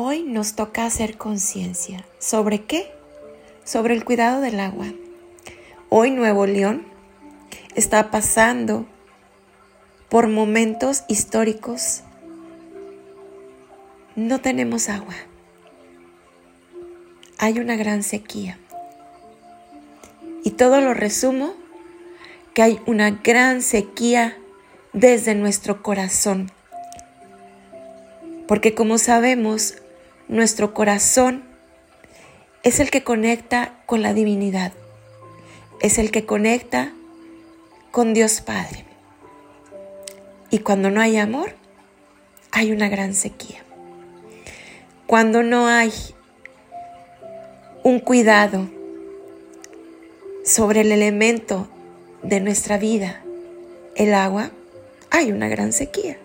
Hoy nos toca hacer conciencia. ¿Sobre qué? Sobre el cuidado del agua. Hoy Nuevo León está pasando por momentos históricos. No tenemos agua. Hay una gran sequía. Y todo lo resumo que hay una gran sequía desde nuestro corazón. Porque como sabemos, nuestro corazón es el que conecta con la divinidad, es el que conecta con Dios Padre. Y cuando no hay amor, hay una gran sequía. Cuando no hay un cuidado sobre el elemento de nuestra vida, el agua, hay una gran sequía.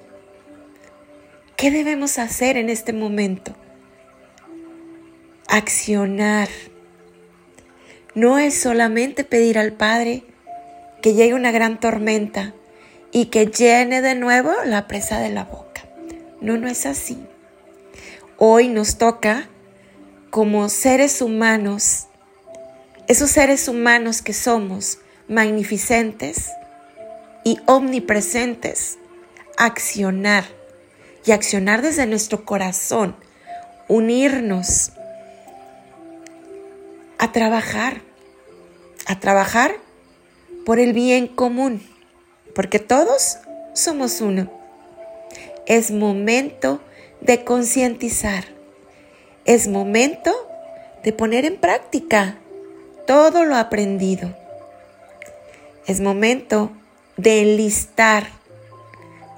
¿Qué debemos hacer en este momento? Accionar. No es solamente pedir al Padre que llegue una gran tormenta y que llene de nuevo la presa de la boca. No, no es así. Hoy nos toca como seres humanos, esos seres humanos que somos magnificentes y omnipresentes, accionar y accionar desde nuestro corazón, unirnos a trabajar, a trabajar por el bien común, porque todos somos uno. Es momento de concientizar, es momento de poner en práctica todo lo aprendido. Es momento de enlistar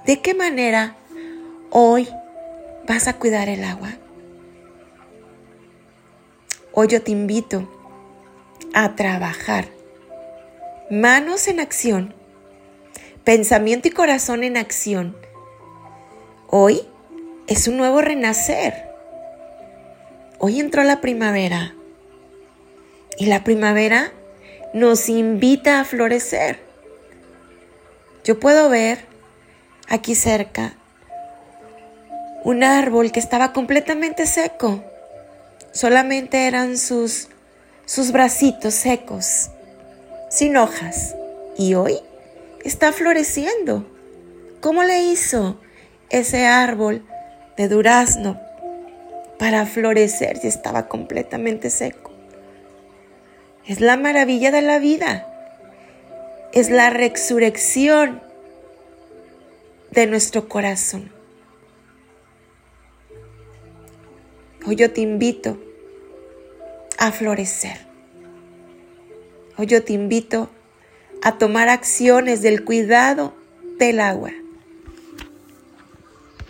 de qué manera hoy vas a cuidar el agua. Hoy yo te invito a trabajar. Manos en acción, pensamiento y corazón en acción. Hoy es un nuevo renacer. Hoy entró la primavera y la primavera nos invita a florecer. Yo puedo ver aquí cerca un árbol que estaba completamente seco. Solamente eran sus sus bracitos secos, sin hojas, y hoy está floreciendo. ¿Cómo le hizo ese árbol de durazno para florecer si estaba completamente seco? Es la maravilla de la vida. Es la resurrección de nuestro corazón. Hoy yo te invito a florecer. Hoy yo te invito a tomar acciones del cuidado del agua